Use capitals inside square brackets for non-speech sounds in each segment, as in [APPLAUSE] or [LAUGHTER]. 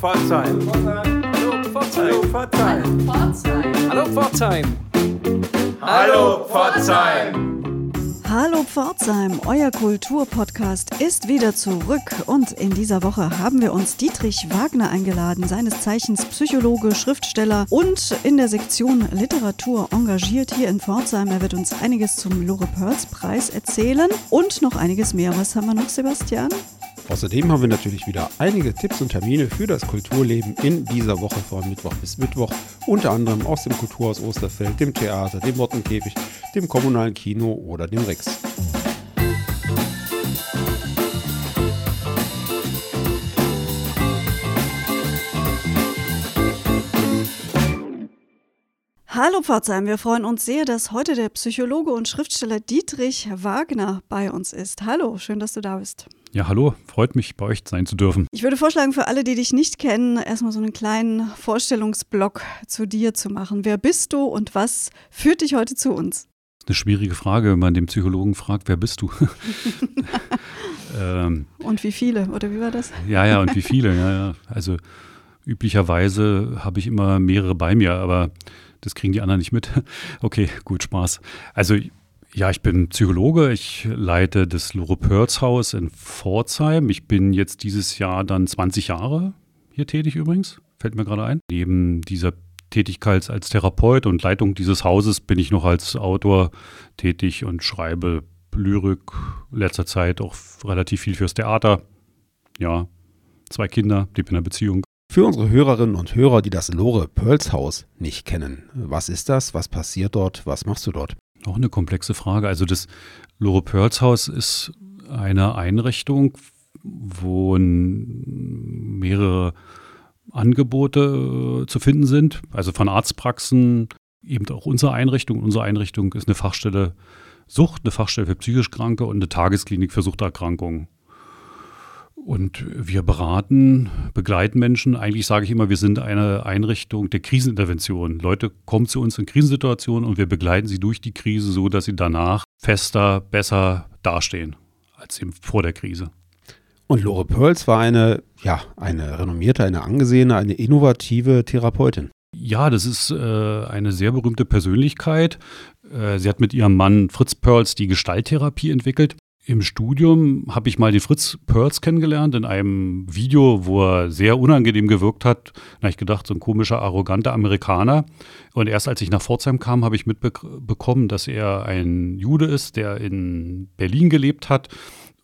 Pforzheim. Hallo Pforzheim. Hallo Pforzheim. Hallo Pforzheim. Hallo Pforzheim, euer Kulturpodcast ist wieder zurück und in dieser Woche haben wir uns Dietrich Wagner eingeladen, seines Zeichens Psychologe, Schriftsteller und in der Sektion Literatur engagiert hier in Pforzheim. Er wird uns einiges zum Lore Pearls Preis erzählen und noch einiges mehr. Was haben wir noch, Sebastian? Außerdem haben wir natürlich wieder einige Tipps und Termine für das Kulturleben in dieser Woche von Mittwoch bis Mittwoch. Unter anderem aus dem Kulturhaus Osterfeld, dem Theater, dem Mottenkäfig, dem kommunalen Kino oder dem Rex. Hallo Pforzheim, wir freuen uns sehr, dass heute der Psychologe und Schriftsteller Dietrich Wagner bei uns ist. Hallo, schön, dass du da bist. Ja, hallo, freut mich, bei euch sein zu dürfen. Ich würde vorschlagen, für alle, die dich nicht kennen, erstmal so einen kleinen Vorstellungsblock zu dir zu machen. Wer bist du und was führt dich heute zu uns? Eine schwierige Frage, wenn man den Psychologen fragt, wer bist du? [LAUGHS] ähm, und wie viele, oder wie war das? Ja, ja, und wie viele, ja, ja. Also üblicherweise habe ich immer mehrere bei mir, aber das kriegen die anderen nicht mit. Okay, gut, Spaß. Also ja, ich bin Psychologe. Ich leite das Lore Perls Haus in Pforzheim. Ich bin jetzt dieses Jahr dann 20 Jahre hier tätig übrigens. Fällt mir gerade ein. Neben dieser Tätigkeit als Therapeut und Leitung dieses Hauses bin ich noch als Autor tätig und schreibe Lyrik, letzter Zeit auch relativ viel fürs Theater. Ja, zwei Kinder, lebe in einer Beziehung. Für unsere Hörerinnen und Hörer, die das Lore Pearls Haus nicht kennen, was ist das? Was passiert dort? Was machst du dort? Auch eine komplexe Frage. Also das Lore Pearls Haus ist eine Einrichtung, wo mehrere Angebote äh, zu finden sind, also von Arztpraxen, eben auch unsere Einrichtung. Unsere Einrichtung ist eine Fachstelle Sucht, eine Fachstelle für psychisch Kranke und eine Tagesklinik für Suchterkrankungen. Und wir beraten, begleiten Menschen. Eigentlich sage ich immer, wir sind eine Einrichtung der Krisenintervention. Leute kommen zu uns in Krisensituationen und wir begleiten sie durch die Krise, so dass sie danach fester, besser dastehen als eben vor der Krise. Und Lore Pearls war eine, ja, eine renommierte, eine angesehene, eine innovative Therapeutin. Ja, das ist äh, eine sehr berühmte Persönlichkeit. Äh, sie hat mit ihrem Mann Fritz Pearls die Gestalttherapie entwickelt. Im Studium habe ich mal den Fritz Perls kennengelernt in einem Video, wo er sehr unangenehm gewirkt hat. Da habe ich gedacht, so ein komischer, arroganter Amerikaner. Und erst als ich nach Pforzheim kam, habe ich mitbekommen, dass er ein Jude ist, der in Berlin gelebt hat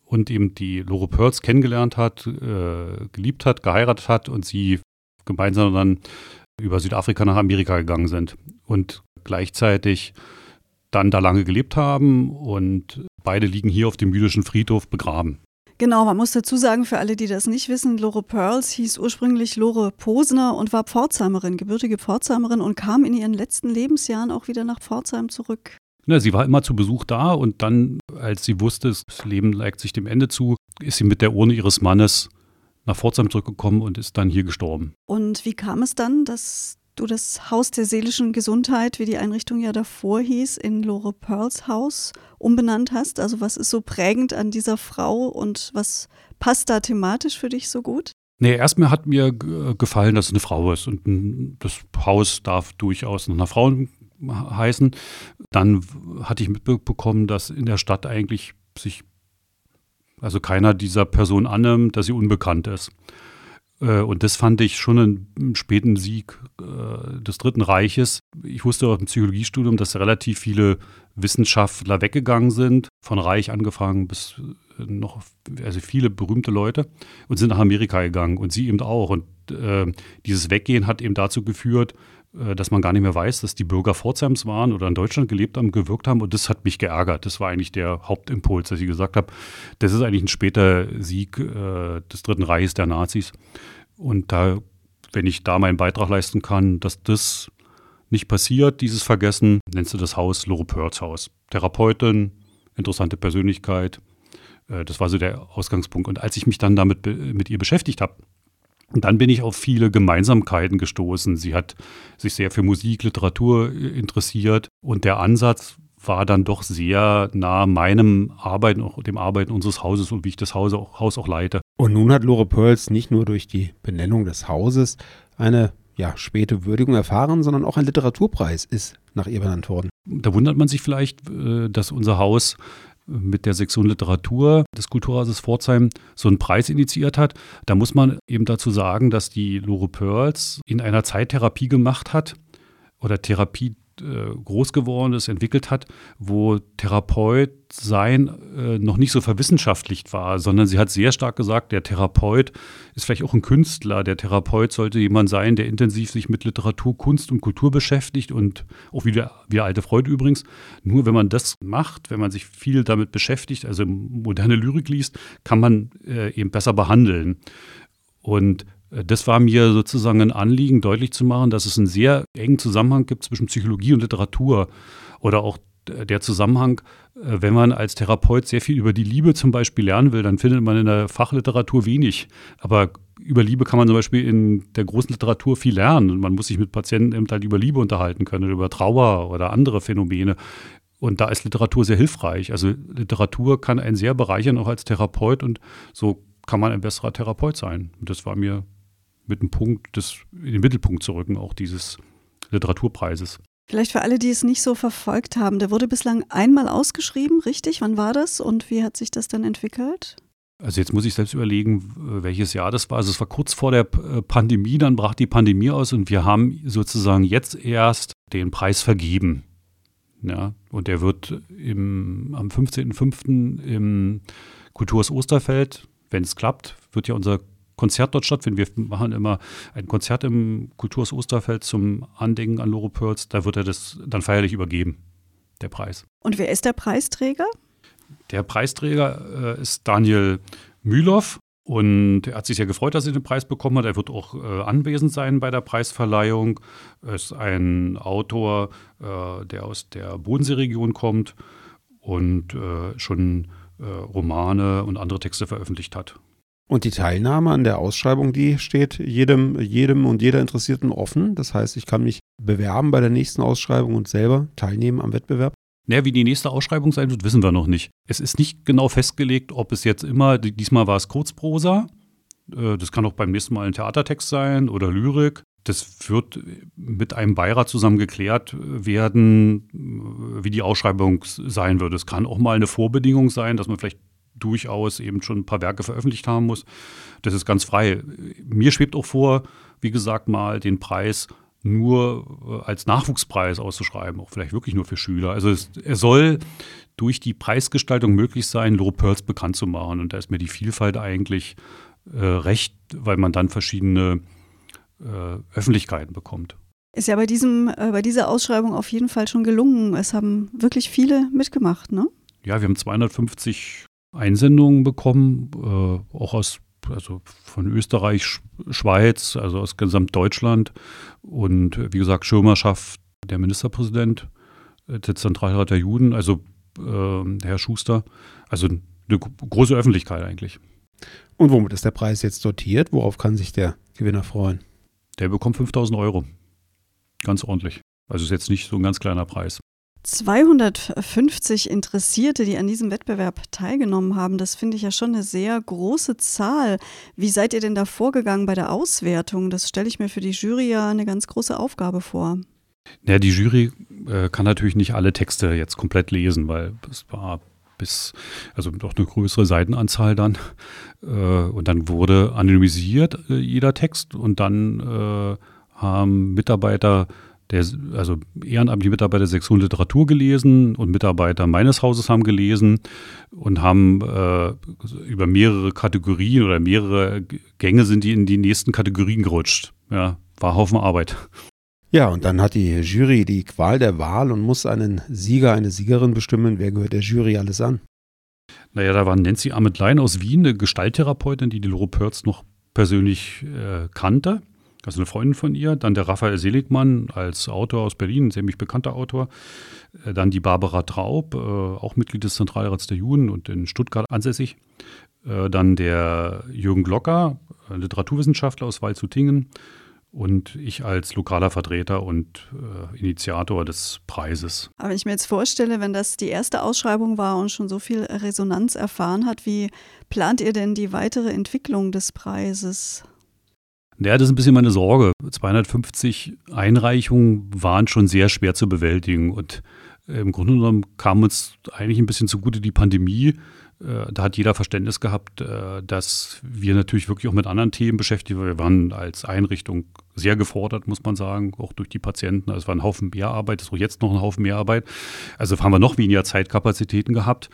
und eben die Lore Perls kennengelernt hat, äh, geliebt hat, geheiratet hat und sie gemeinsam dann über Südafrika nach Amerika gegangen sind. Und gleichzeitig dann da lange gelebt haben und beide liegen hier auf dem jüdischen Friedhof begraben. Genau, man muss dazu sagen, für alle, die das nicht wissen, Lore Pearls hieß ursprünglich Lore Posner und war Pforzheimerin, gebürtige Pforzheimerin und kam in ihren letzten Lebensjahren auch wieder nach Pforzheim zurück. Ja, sie war immer zu Besuch da und dann, als sie wusste, das Leben neigt sich dem Ende zu, ist sie mit der Urne ihres Mannes nach Pforzheim zurückgekommen und ist dann hier gestorben. Und wie kam es dann, dass du das Haus der seelischen Gesundheit, wie die Einrichtung ja davor hieß, in Lore Pearls Haus umbenannt hast? Also was ist so prägend an dieser Frau und was passt da thematisch für dich so gut? Nee, erstmal hat mir gefallen, dass es eine Frau ist und das Haus darf durchaus nach einer Frau heißen. Dann hatte ich mitbekommen, dass in der Stadt eigentlich sich also keiner dieser Person annimmt, dass sie unbekannt ist. Äh, und das fand ich schon einen späten Sieg äh, des Dritten Reiches. Ich wusste auch im Psychologiestudium, dass relativ viele Wissenschaftler weggegangen sind, von Reich angefangen bis äh, noch, also viele berühmte Leute und sind nach Amerika gegangen und sie eben auch. Und äh, dieses Weggehen hat eben dazu geführt, dass man gar nicht mehr weiß, dass die Bürger Pforzheims waren oder in Deutschland gelebt haben, gewirkt haben. Und das hat mich geärgert. Das war eigentlich der Hauptimpuls, dass ich gesagt habe, das ist eigentlich ein später Sieg äh, des Dritten Reiches der Nazis. Und da, wenn ich da meinen Beitrag leisten kann, dass das nicht passiert, dieses Vergessen, nennst du das Haus Lore Pörts Haus. Therapeutin, interessante Persönlichkeit. Äh, das war so der Ausgangspunkt. Und als ich mich dann damit mit ihr beschäftigt habe, dann bin ich auf viele Gemeinsamkeiten gestoßen. Sie hat sich sehr für Musik, Literatur äh, interessiert und der Ansatz war dann doch sehr nah meinem Arbeiten, auch dem Arbeiten unseres Hauses und wie ich das Haus auch, Haus auch leite. Und nun hat Lore Pearls nicht nur durch die Benennung des Hauses eine ja, späte Würdigung erfahren, sondern auch ein Literaturpreis ist nach ihr benannt worden. Da wundert man sich vielleicht, äh, dass unser Haus mit der Sektion Literatur des Kulturhauses Pforzheim so einen Preis initiiert hat. Da muss man eben dazu sagen, dass die Lore Pearls in einer Zeit Therapie gemacht hat oder Therapie groß geworden ist, entwickelt hat, wo Therapeut sein äh, noch nicht so verwissenschaftlicht war, sondern sie hat sehr stark gesagt, der Therapeut ist vielleicht auch ein Künstler. Der Therapeut sollte jemand sein, der intensiv sich mit Literatur, Kunst und Kultur beschäftigt und auch wie der, alte Freud übrigens. Nur wenn man das macht, wenn man sich viel damit beschäftigt, also moderne Lyrik liest, kann man äh, eben besser behandeln. Und äh, das war mir sozusagen ein Anliegen, deutlich zu machen, dass es einen sehr engen Zusammenhang gibt zwischen Psychologie und Literatur oder auch der Zusammenhang, äh, wenn man als Therapeut sehr viel über die Liebe zum Beispiel lernen will, dann findet man in der Fachliteratur wenig. Aber über Liebe kann man zum Beispiel in der großen Literatur viel lernen. Man muss sich mit Patienten eben halt über Liebe unterhalten können, über Trauer oder andere Phänomene. Und da ist Literatur sehr hilfreich. Also Literatur kann einen sehr bereichern, auch als Therapeut. Und so kann man ein besserer Therapeut sein. Und das war mir mit dem Punkt, das in den Mittelpunkt zu rücken, auch dieses Literaturpreises. Vielleicht für alle, die es nicht so verfolgt haben, der wurde bislang einmal ausgeschrieben, richtig? Wann war das und wie hat sich das dann entwickelt? Also jetzt muss ich selbst überlegen, welches Jahr das war. Also es war kurz vor der äh, Pandemie, dann brach die Pandemie aus und wir haben sozusagen jetzt erst den Preis vergeben. Ja, und der wird im, am 15.05. im Kulturhaus Osterfeld, wenn es klappt, wird ja unser Konzert dort stattfinden. Wir machen immer ein Konzert im Kulturhaus Osterfeld zum Andenken an Loro Pearls. Da wird er das dann feierlich übergeben, der Preis. Und wer ist der Preisträger? Der Preisträger äh, ist Daniel Mühloff. Und er hat sich sehr gefreut, dass er den Preis bekommen hat. Er wird auch äh, anwesend sein bei der Preisverleihung. Er ist ein Autor, äh, der aus der Bodenseeregion kommt und äh, schon äh, Romane und andere Texte veröffentlicht hat. Und die Teilnahme an der Ausschreibung, die steht jedem, jedem und jeder Interessierten offen. Das heißt, ich kann mich bewerben bei der nächsten Ausschreibung und selber teilnehmen am Wettbewerb. Naja, wie die nächste Ausschreibung sein wird, wissen wir noch nicht. Es ist nicht genau festgelegt, ob es jetzt immer, diesmal war es Kurzprosa, äh, das kann auch beim nächsten Mal ein Theatertext sein oder Lyrik. Das wird mit einem Beirat zusammen geklärt werden, wie die Ausschreibung sein wird. Es kann auch mal eine Vorbedingung sein, dass man vielleicht durchaus eben schon ein paar Werke veröffentlicht haben muss. Das ist ganz frei. Mir schwebt auch vor, wie gesagt, mal den Preis nur äh, als Nachwuchspreis auszuschreiben, auch vielleicht wirklich nur für Schüler. Also es, er soll durch die Preisgestaltung möglich sein, Low Pearls bekannt zu machen. Und da ist mir die Vielfalt eigentlich äh, recht, weil man dann verschiedene äh, Öffentlichkeiten bekommt. Ist ja bei, diesem, äh, bei dieser Ausschreibung auf jeden Fall schon gelungen. Es haben wirklich viele mitgemacht, ne? Ja, wir haben 250 Einsendungen bekommen, äh, auch aus also von Österreich, Schweiz, also aus Gesamtdeutschland. Und wie gesagt, Schirmerschaft der Ministerpräsident äh, der Zentralrat der Juden, also äh, Herr Schuster. Also eine große Öffentlichkeit eigentlich. Und womit ist der Preis jetzt dotiert? Worauf kann sich der Gewinner freuen? Der bekommt 5000 Euro. Ganz ordentlich. Also ist jetzt nicht so ein ganz kleiner Preis. 250 Interessierte, die an diesem Wettbewerb teilgenommen haben, das finde ich ja schon eine sehr große Zahl. Wie seid ihr denn da vorgegangen bei der Auswertung? Das stelle ich mir für die Jury ja eine ganz große Aufgabe vor. Ja, die Jury äh, kann natürlich nicht alle Texte jetzt komplett lesen, weil es war bis, also doch eine größere Seitenanzahl dann. Äh, und dann wurde anonymisiert äh, jeder Text und dann äh, haben Mitarbeiter der, also ehrenamtliche Mitarbeiter der Sektion Literatur gelesen und Mitarbeiter meines Hauses haben gelesen und haben äh, über mehrere Kategorien oder mehrere Gänge sind die in die nächsten Kategorien gerutscht. Ja, war Haufen Arbeit. Ja, und dann hat die Jury die Qual der Wahl und muss einen Sieger, eine Siegerin bestimmen. Wer gehört der Jury alles an? Naja, da war Nancy Ametlein aus Wien, eine Gestalttherapeutin, die die Loro Pörz noch persönlich äh, kannte also eine Freundin von ihr, dann der Raphael Seligmann als Autor aus Berlin, ein ziemlich bekannter Autor, äh, dann die Barbara Traub, äh, auch Mitglied des Zentralrats der Juden und in Stuttgart ansässig, äh, dann der Jürgen Glocker, Literaturwissenschaftler aus Waldshutingen und ich als lokaler Vertreter und äh, Initiator des Preises. Aber wenn ich mir jetzt vorstelle, wenn das die erste Ausschreibung war und schon so viel Resonanz erfahren hat, wie plant ihr denn die weitere Entwicklung des Preises? Ja, das ist ein bisschen meine Sorge. 250 Einreichungen waren schon sehr schwer zu bewältigen und äh, im Grunde genommen kam uns eigentlich ein bisschen zugute die Pandemie. Äh, da hat jeder Verständnis gehabt, äh, dass wir natürlich wirklich auch mit anderen Themen beschäftigt waren. Wir waren als Einrichtung sehr gefordert, muss man sagen, auch durch die Patienten. Also es war ein Haufen Mehrarbeit, es ist auch jetzt noch ein Haufen Mehrarbeit. Also haben wir noch weniger Zeitkapazitäten gehabt.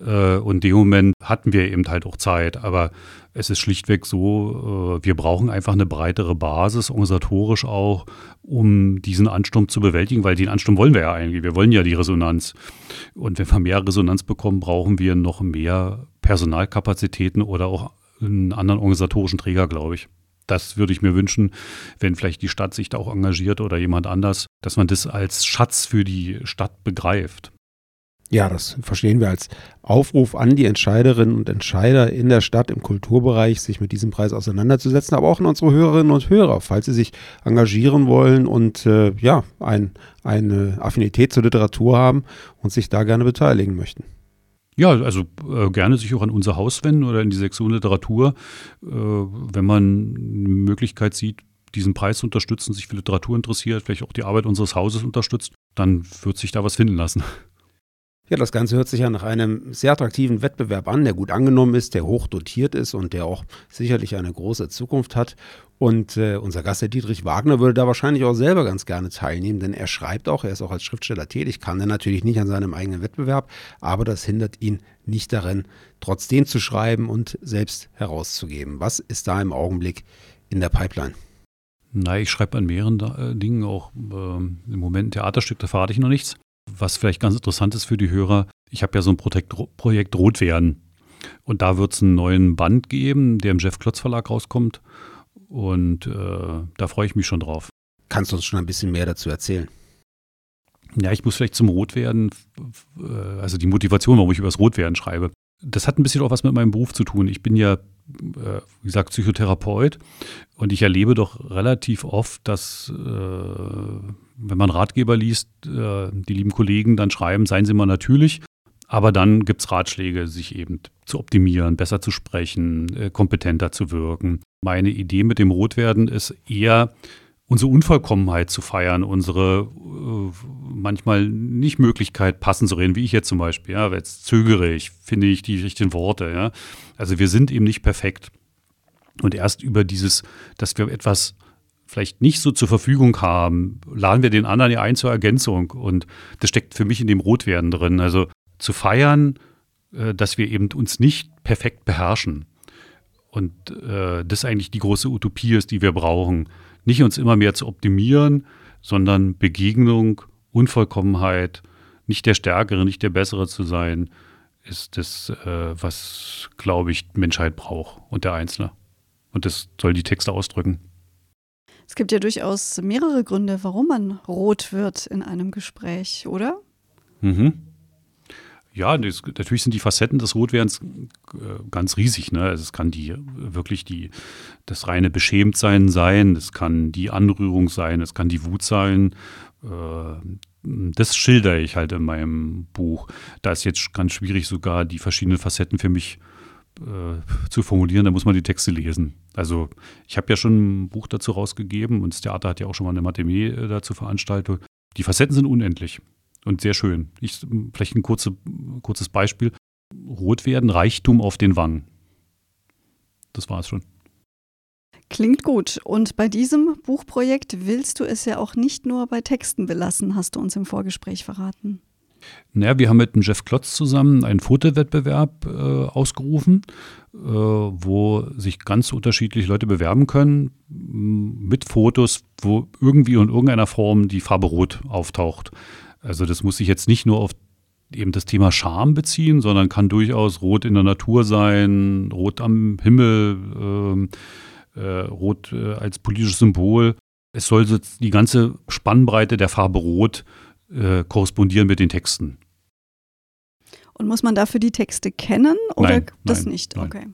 Äh, und in dem Moment hatten wir eben halt auch Zeit. Aber es ist schlichtweg so, wir brauchen einfach eine breitere Basis, organisatorisch auch, um diesen Ansturm zu bewältigen, weil den Ansturm wollen wir ja eigentlich. Wir wollen ja die Resonanz. Und wenn wir mehr Resonanz bekommen, brauchen wir noch mehr Personalkapazitäten oder auch einen anderen organisatorischen Träger, glaube ich das würde ich mir wünschen, wenn vielleicht die Stadt sich da auch engagiert oder jemand anders, dass man das als Schatz für die Stadt begreift. Ja, das verstehen wir als Aufruf an die Entscheiderinnen und Entscheider in der Stadt im Kulturbereich, sich mit diesem Preis auseinanderzusetzen, aber auch an unsere Hörerinnen und Hörer, falls sie sich engagieren wollen und äh, ja, ein, eine Affinität zur Literatur haben und sich da gerne beteiligen möchten. Ja, also äh, gerne sich auch an unser Haus wenden oder in die Sektion Literatur, äh, wenn man eine Möglichkeit sieht, diesen Preis zu unterstützen, sich für Literatur interessiert, vielleicht auch die Arbeit unseres Hauses unterstützt, dann wird sich da was finden lassen. Ja, das Ganze hört sich ja nach einem sehr attraktiven Wettbewerb an, der gut angenommen ist, der hoch dotiert ist und der auch sicherlich eine große Zukunft hat. Und äh, unser Gast, der Dietrich Wagner, würde da wahrscheinlich auch selber ganz gerne teilnehmen, denn er schreibt auch, er ist auch als Schriftsteller tätig, kann er natürlich nicht an seinem eigenen Wettbewerb, aber das hindert ihn nicht darin, trotzdem zu schreiben und selbst herauszugeben. Was ist da im Augenblick in der Pipeline? Na, ich schreibe an mehreren äh, Dingen auch äh, im Moment ein Theaterstück, da verrate ich noch nichts. Was vielleicht ganz interessant ist für die Hörer, ich habe ja so ein Projekt, Projekt Rotwerden. Und da wird es einen neuen Band geben, der im Jeff Klotz Verlag rauskommt. Und äh, da freue ich mich schon drauf. Kannst du uns schon ein bisschen mehr dazu erzählen? Ja, ich muss vielleicht zum Rotwerden, äh, also die Motivation, warum ich über das Rotwerden schreibe. Das hat ein bisschen auch was mit meinem Beruf zu tun. Ich bin ja, äh, wie gesagt, Psychotherapeut und ich erlebe doch relativ oft, dass äh, wenn man Ratgeber liest, die lieben Kollegen dann schreiben, seien Sie mal natürlich. Aber dann gibt es Ratschläge, sich eben zu optimieren, besser zu sprechen, äh, kompetenter zu wirken. Meine Idee mit dem Rotwerden ist eher, unsere Unvollkommenheit zu feiern, unsere äh, manchmal nicht Möglichkeit, passend zu reden, wie ich jetzt zum Beispiel. Ja, jetzt zögere ich, finde ich die richtigen Worte. Ja. Also wir sind eben nicht perfekt. Und erst über dieses, dass wir etwas vielleicht nicht so zur Verfügung haben, laden wir den anderen ja ein zur Ergänzung. Und das steckt für mich in dem Rotwerden drin. Also zu feiern, äh, dass wir eben uns nicht perfekt beherrschen. Und äh, das eigentlich die große Utopie ist, die wir brauchen. Nicht uns immer mehr zu optimieren, sondern Begegnung, Unvollkommenheit, nicht der Stärkere, nicht der Bessere zu sein, ist das, äh, was, glaube ich, Menschheit braucht und der Einzelne. Und das soll die Texte ausdrücken. Es gibt ja durchaus mehrere Gründe, warum man rot wird in einem Gespräch, oder? Mhm. Ja, das, natürlich sind die Facetten des Rotwerdens äh, ganz riesig. Ne? Also es kann die wirklich die, das reine Beschämtsein sein, es kann die Anrührung sein, es kann die Wut sein. Äh, das schildere ich halt in meinem Buch. Da ist jetzt ganz schwierig, sogar die verschiedenen Facetten für mich äh, zu formulieren, da muss man die Texte lesen. Also ich habe ja schon ein Buch dazu rausgegeben und das Theater hat ja auch schon mal eine äh, dazu veranstaltet. Die Facetten sind unendlich und sehr schön. Ich, vielleicht ein kurze, kurzes Beispiel. Rot werden, Reichtum auf den Wangen. Das war es schon. Klingt gut. Und bei diesem Buchprojekt willst du es ja auch nicht nur bei Texten belassen, hast du uns im Vorgespräch verraten. Naja, wir haben mit dem Jeff Klotz zusammen einen Fotowettbewerb äh, ausgerufen, äh, wo sich ganz unterschiedliche Leute bewerben können mit Fotos, wo irgendwie in irgendeiner Form die Farbe Rot auftaucht. Also das muss sich jetzt nicht nur auf eben das Thema Scham beziehen, sondern kann durchaus Rot in der Natur sein, Rot am Himmel, ähm, äh, Rot äh, als politisches Symbol. Es soll so die ganze Spannbreite der Farbe Rot äh, korrespondieren mit den Texten. Und muss man dafür die Texte kennen oder nein, das nein, nicht? Nein. Okay.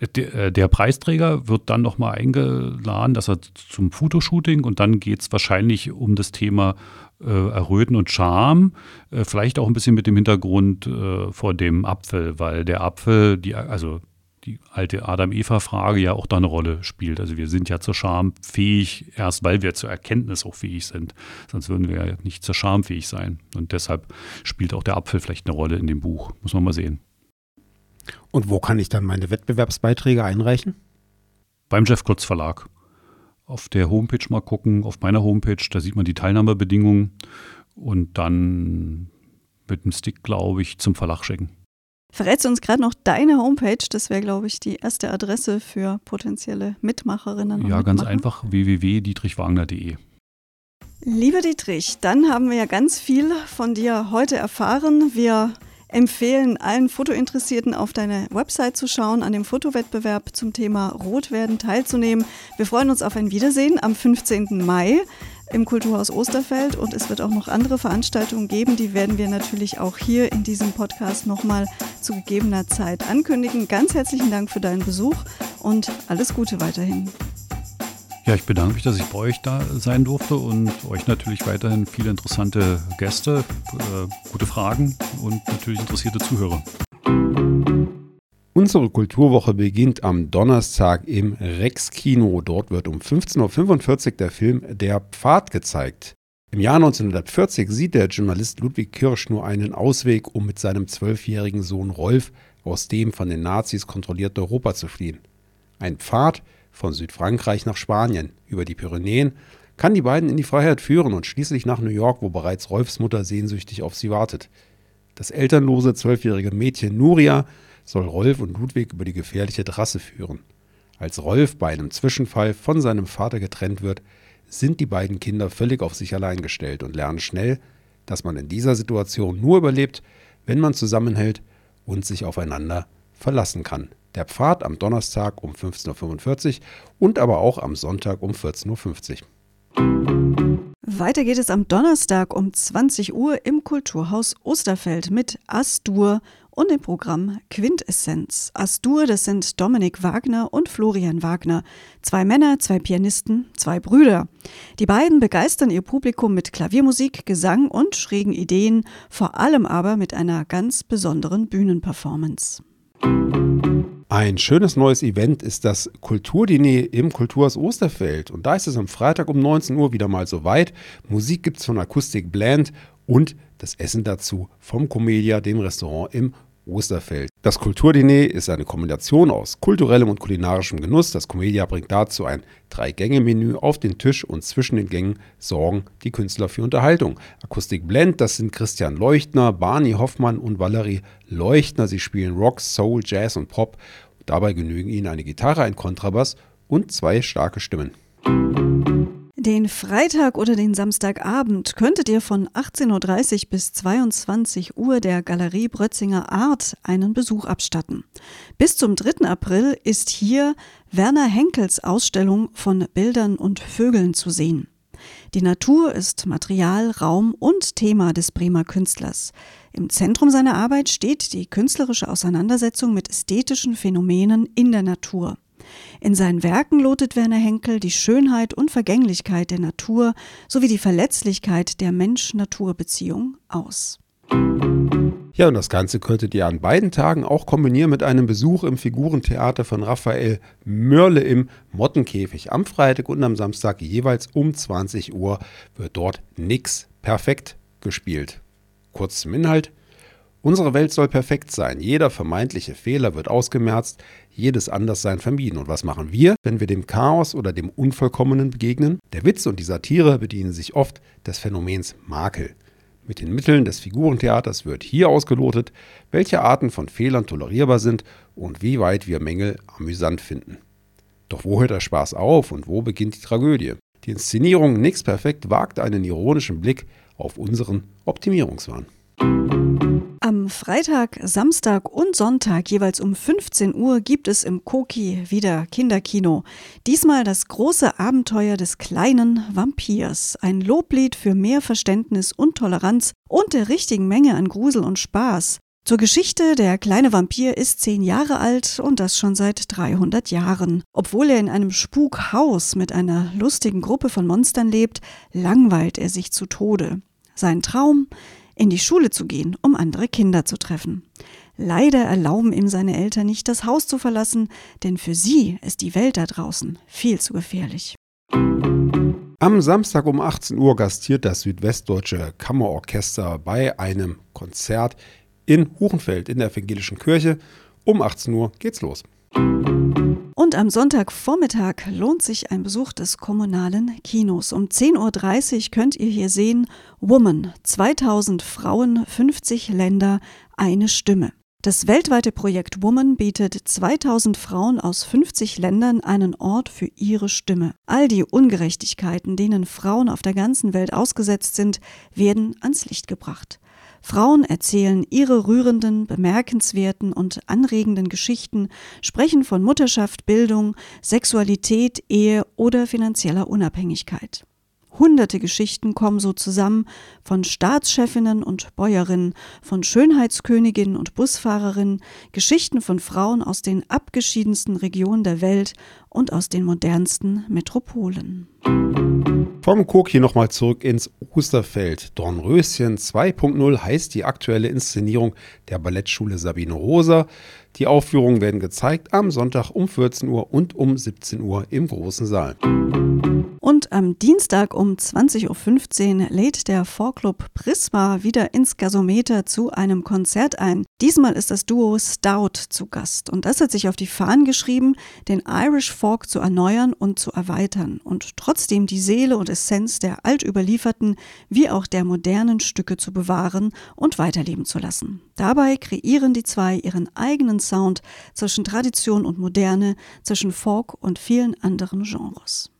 Äh, der, äh, der, Preisträger wird dann nochmal eingeladen, dass er zum Fotoshooting und dann geht es wahrscheinlich um das Thema äh, Erröten und Charme, äh, vielleicht auch ein bisschen mit dem Hintergrund äh, vor dem Apfel, weil der Apfel, die, also die alte Adam-Eva-Frage ja auch da eine Rolle spielt. Also wir sind ja zur Scham fähig, erst weil wir zur Erkenntnis auch fähig sind. Sonst würden wir ja nicht zur Scham fähig sein. Und deshalb spielt auch der Apfel vielleicht eine Rolle in dem Buch. Muss man mal sehen. Und wo kann ich dann meine Wettbewerbsbeiträge einreichen? Beim Jeff Klotz Verlag. Auf der Homepage mal gucken, auf meiner Homepage, da sieht man die Teilnahmebedingungen und dann mit dem Stick, glaube ich, zum Verlag schicken. Verrätst du uns gerade noch deine Homepage? Das wäre, glaube ich, die erste Adresse für potenzielle Mitmacherinnen. Und ja, ganz Mitmacher. einfach www.dietrichwagner.de. Lieber Dietrich, dann haben wir ja ganz viel von dir heute erfahren. Wir empfehlen allen Fotointeressierten auf deine Website zu schauen, an dem Fotowettbewerb zum Thema Rotwerden teilzunehmen. Wir freuen uns auf ein Wiedersehen am 15. Mai im Kulturhaus Osterfeld und es wird auch noch andere Veranstaltungen geben, die werden wir natürlich auch hier in diesem Podcast nochmal zu gegebener Zeit ankündigen. Ganz herzlichen Dank für deinen Besuch und alles Gute weiterhin. Ja, ich bedanke mich, dass ich bei euch da sein durfte und euch natürlich weiterhin viele interessante Gäste, äh, gute Fragen und natürlich interessierte Zuhörer. Unsere Kulturwoche beginnt am Donnerstag im Rex-Kino. Dort wird um 15.45 Uhr der Film Der Pfad gezeigt. Im Jahr 1940 sieht der Journalist Ludwig Kirsch nur einen Ausweg, um mit seinem zwölfjährigen Sohn Rolf aus dem von den Nazis kontrollierten Europa zu fliehen. Ein Pfad von Südfrankreich nach Spanien über die Pyrenäen kann die beiden in die Freiheit führen und schließlich nach New York, wo bereits Rolfs Mutter sehnsüchtig auf sie wartet. Das elternlose zwölfjährige Mädchen Nuria soll Rolf und Ludwig über die gefährliche Trasse führen. Als Rolf bei einem Zwischenfall von seinem Vater getrennt wird, sind die beiden Kinder völlig auf sich allein gestellt und lernen schnell, dass man in dieser Situation nur überlebt, wenn man zusammenhält und sich aufeinander verlassen kann. Der Pfad am Donnerstag um 15.45 Uhr und aber auch am Sonntag um 14.50 Uhr. Weiter geht es am Donnerstag um 20 Uhr im Kulturhaus Osterfeld mit Astur und dem Programm Quintessenz. Astur, das sind Dominik Wagner und Florian Wagner. Zwei Männer, zwei Pianisten, zwei Brüder. Die beiden begeistern ihr Publikum mit Klaviermusik, Gesang und schrägen Ideen, vor allem aber mit einer ganz besonderen Bühnenperformance. Ein schönes neues Event ist das Kulturdiner im Kulturhaus Osterfeld. Und da ist es am Freitag um 19 Uhr wieder mal soweit. Musik gibt es von Akustik Bland und das Essen dazu vom Comedia, dem Restaurant im Osterfeld. Das Kulturdiner ist eine Kombination aus kulturellem und kulinarischem Genuss. Das Comedia bringt dazu ein Drei-Gänge-Menü auf den Tisch und zwischen den Gängen sorgen die Künstler für Unterhaltung. Akustik Blend, das sind Christian Leuchtner, Barney Hoffmann und Valerie Leuchtner. Sie spielen Rock, Soul, Jazz und Pop. Dabei genügen ihnen eine Gitarre, ein Kontrabass und zwei starke Stimmen. Den Freitag oder den Samstagabend könntet ihr von 18.30 Uhr bis 22 Uhr der Galerie Brötzinger Art einen Besuch abstatten. Bis zum 3. April ist hier Werner Henkels Ausstellung von Bildern und Vögeln zu sehen. Die Natur ist Material, Raum und Thema des Bremer Künstlers. Im Zentrum seiner Arbeit steht die künstlerische Auseinandersetzung mit ästhetischen Phänomenen in der Natur. In seinen Werken lotet Werner Henkel die Schönheit und Vergänglichkeit der Natur sowie die Verletzlichkeit der Mensch-Natur-Beziehung aus. Ja, und das Ganze könntet ihr an beiden Tagen auch kombinieren mit einem Besuch im Figurentheater von Raphael Mörle im Mottenkäfig. Am Freitag und am Samstag jeweils um 20 Uhr wird dort nix perfekt gespielt. Kurz zum Inhalt. Unsere Welt soll perfekt sein. Jeder vermeintliche Fehler wird ausgemerzt, jedes Anderssein vermieden. Und was machen wir, wenn wir dem Chaos oder dem Unvollkommenen begegnen? Der Witz und die Satire bedienen sich oft des Phänomens Makel. Mit den Mitteln des Figurentheaters wird hier ausgelotet, welche Arten von Fehlern tolerierbar sind und wie weit wir Mängel amüsant finden. Doch wo hört der Spaß auf und wo beginnt die Tragödie? Die Inszenierung Nix Perfekt wagt einen ironischen Blick auf unseren Optimierungswahn. Am Freitag, Samstag und Sonntag jeweils um 15 Uhr gibt es im Koki wieder Kinderkino. Diesmal das große Abenteuer des kleinen Vampirs. Ein Loblied für mehr Verständnis und Toleranz und der richtigen Menge an Grusel und Spaß. Zur Geschichte, der kleine Vampir ist zehn Jahre alt und das schon seit 300 Jahren. Obwohl er in einem Spukhaus mit einer lustigen Gruppe von Monstern lebt, langweilt er sich zu Tode. Sein Traum? In die Schule zu gehen, um andere Kinder zu treffen. Leider erlauben ihm seine Eltern nicht, das Haus zu verlassen, denn für sie ist die Welt da draußen viel zu gefährlich. Am Samstag um 18 Uhr gastiert das Südwestdeutsche Kammerorchester bei einem Konzert in Huchenfeld in der evangelischen Kirche. Um 18 Uhr geht's los. Und am Sonntagvormittag lohnt sich ein Besuch des kommunalen Kinos. Um 10.30 Uhr könnt ihr hier sehen Woman, 2000 Frauen, 50 Länder, eine Stimme. Das weltweite Projekt Woman bietet 2000 Frauen aus 50 Ländern einen Ort für ihre Stimme. All die Ungerechtigkeiten, denen Frauen auf der ganzen Welt ausgesetzt sind, werden ans Licht gebracht. Frauen erzählen ihre rührenden, bemerkenswerten und anregenden Geschichten, sprechen von Mutterschaft, Bildung, Sexualität, Ehe oder finanzieller Unabhängigkeit. Hunderte Geschichten kommen so zusammen von Staatschefinnen und Bäuerinnen, von Schönheitsköniginnen und Busfahrerinnen, Geschichten von Frauen aus den abgeschiedensten Regionen der Welt und aus den modernsten Metropolen. Vom Cook hier nochmal zurück ins Osterfeld. Dornröschen 2.0 heißt die aktuelle Inszenierung der Ballettschule Sabine Rosa. Die Aufführungen werden gezeigt am Sonntag um 14 Uhr und um 17 Uhr im großen Saal. Und am Dienstag um 20.15 Uhr lädt der Vorclub Prisma wieder ins Gasometer zu einem Konzert ein. Diesmal ist das Duo Stout zu Gast und das hat sich auf die Fahnen geschrieben, den Irish Folk zu erneuern und zu erweitern und trotzdem die Seele und Essenz der altüberlieferten wie auch der modernen Stücke zu bewahren und weiterleben zu lassen. Dabei kreieren die zwei ihren eigenen Sound zwischen Tradition und Moderne, zwischen Folk und vielen anderen Genres.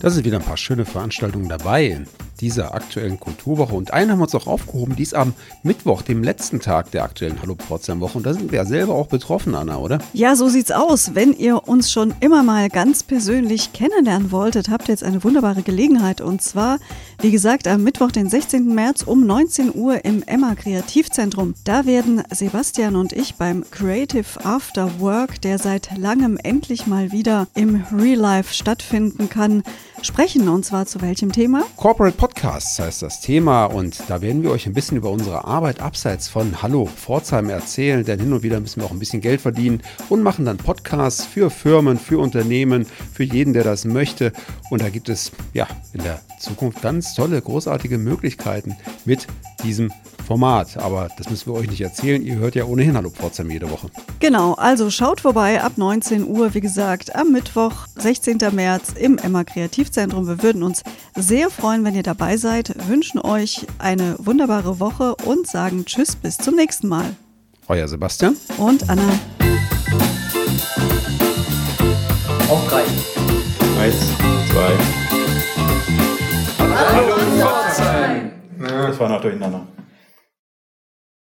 Da sind wieder ein paar schöne Veranstaltungen dabei dieser aktuellen Kulturwoche. Und einen haben wir uns auch aufgehoben, dies am Mittwoch, dem letzten Tag der aktuellen Hallo Pforzheim Woche. Und da sind wir ja selber auch betroffen, Anna, oder? Ja, so sieht's aus. Wenn ihr uns schon immer mal ganz persönlich kennenlernen wolltet, habt ihr jetzt eine wunderbare Gelegenheit. Und zwar, wie gesagt, am Mittwoch, den 16. März um 19 Uhr im Emma Kreativzentrum. Da werden Sebastian und ich beim Creative After Work, der seit langem endlich mal wieder im Real Life stattfinden kann, sprechen. Und zwar zu welchem Thema? Corporate Podcasts heißt das Thema. Und da werden wir euch ein bisschen über unsere Arbeit abseits von Hallo Pforzheim erzählen. Denn hin und wieder müssen wir auch ein bisschen Geld verdienen und machen dann Podcasts für Firmen, für Unternehmen, für jeden, der das möchte. Und da gibt es ja in der Zukunft ganz tolle, großartige Möglichkeiten mit diesem Format. Aber das müssen wir euch nicht erzählen. Ihr hört ja ohnehin Hallo Pforzheim jede Woche. Genau, also schaut vorbei ab 19 Uhr, wie gesagt, am Mittwoch, 16. März im Emma Kreativzentrum. Wir würden uns sehr freuen, wenn ihr dabei seid, wünschen euch eine wunderbare Woche und sagen Tschüss, bis zum nächsten Mal. Euer Sebastian und Anna. Auf drei. Eins, zwei. Hallo Pforzheim! Das war noch durcheinander.